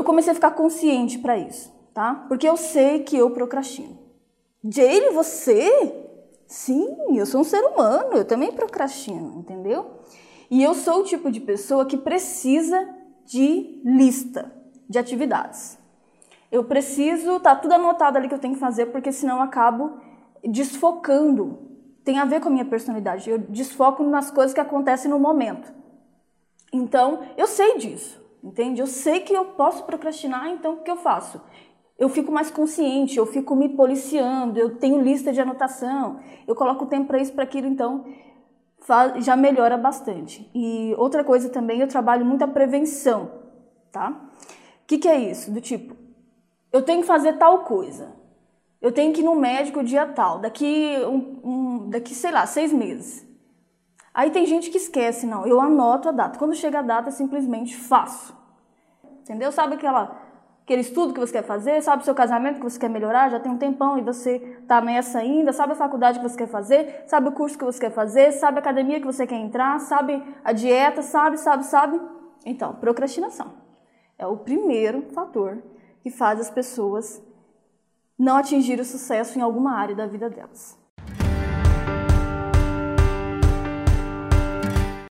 eu comecei a ficar consciente para isso, tá? Porque eu sei que eu procrastino. Jane, você? Sim, eu sou um ser humano, eu também procrastino, entendeu? E eu sou o tipo de pessoa que precisa de lista de atividades. Eu preciso, tá tudo anotado ali que eu tenho que fazer, porque senão eu acabo desfocando. Tem a ver com a minha personalidade. Eu desfoco nas coisas que acontecem no momento. Então, eu sei disso, entende? Eu sei que eu posso procrastinar, então o que eu faço? Eu fico mais consciente, eu fico me policiando, eu tenho lista de anotação, eu coloco tempo para isso, para aquilo, então já melhora bastante. E outra coisa também, eu trabalho muito a prevenção, tá? O que, que é isso? Do tipo, eu tenho que fazer tal coisa, eu tenho que ir no médico dia tal, daqui, um, um, daqui sei lá, seis meses. Aí tem gente que esquece, não, eu anoto a data. Quando chega a data, simplesmente faço. Entendeu? Sabe aquela, aquele estudo que você quer fazer? Sabe o seu casamento que você quer melhorar? Já tem um tempão e você está nessa ainda. Sabe a faculdade que você quer fazer? Sabe o curso que você quer fazer? Sabe a academia que você quer entrar? Sabe a dieta? Sabe, sabe, sabe? Então, procrastinação é o primeiro fator que faz as pessoas não atingir o sucesso em alguma área da vida delas.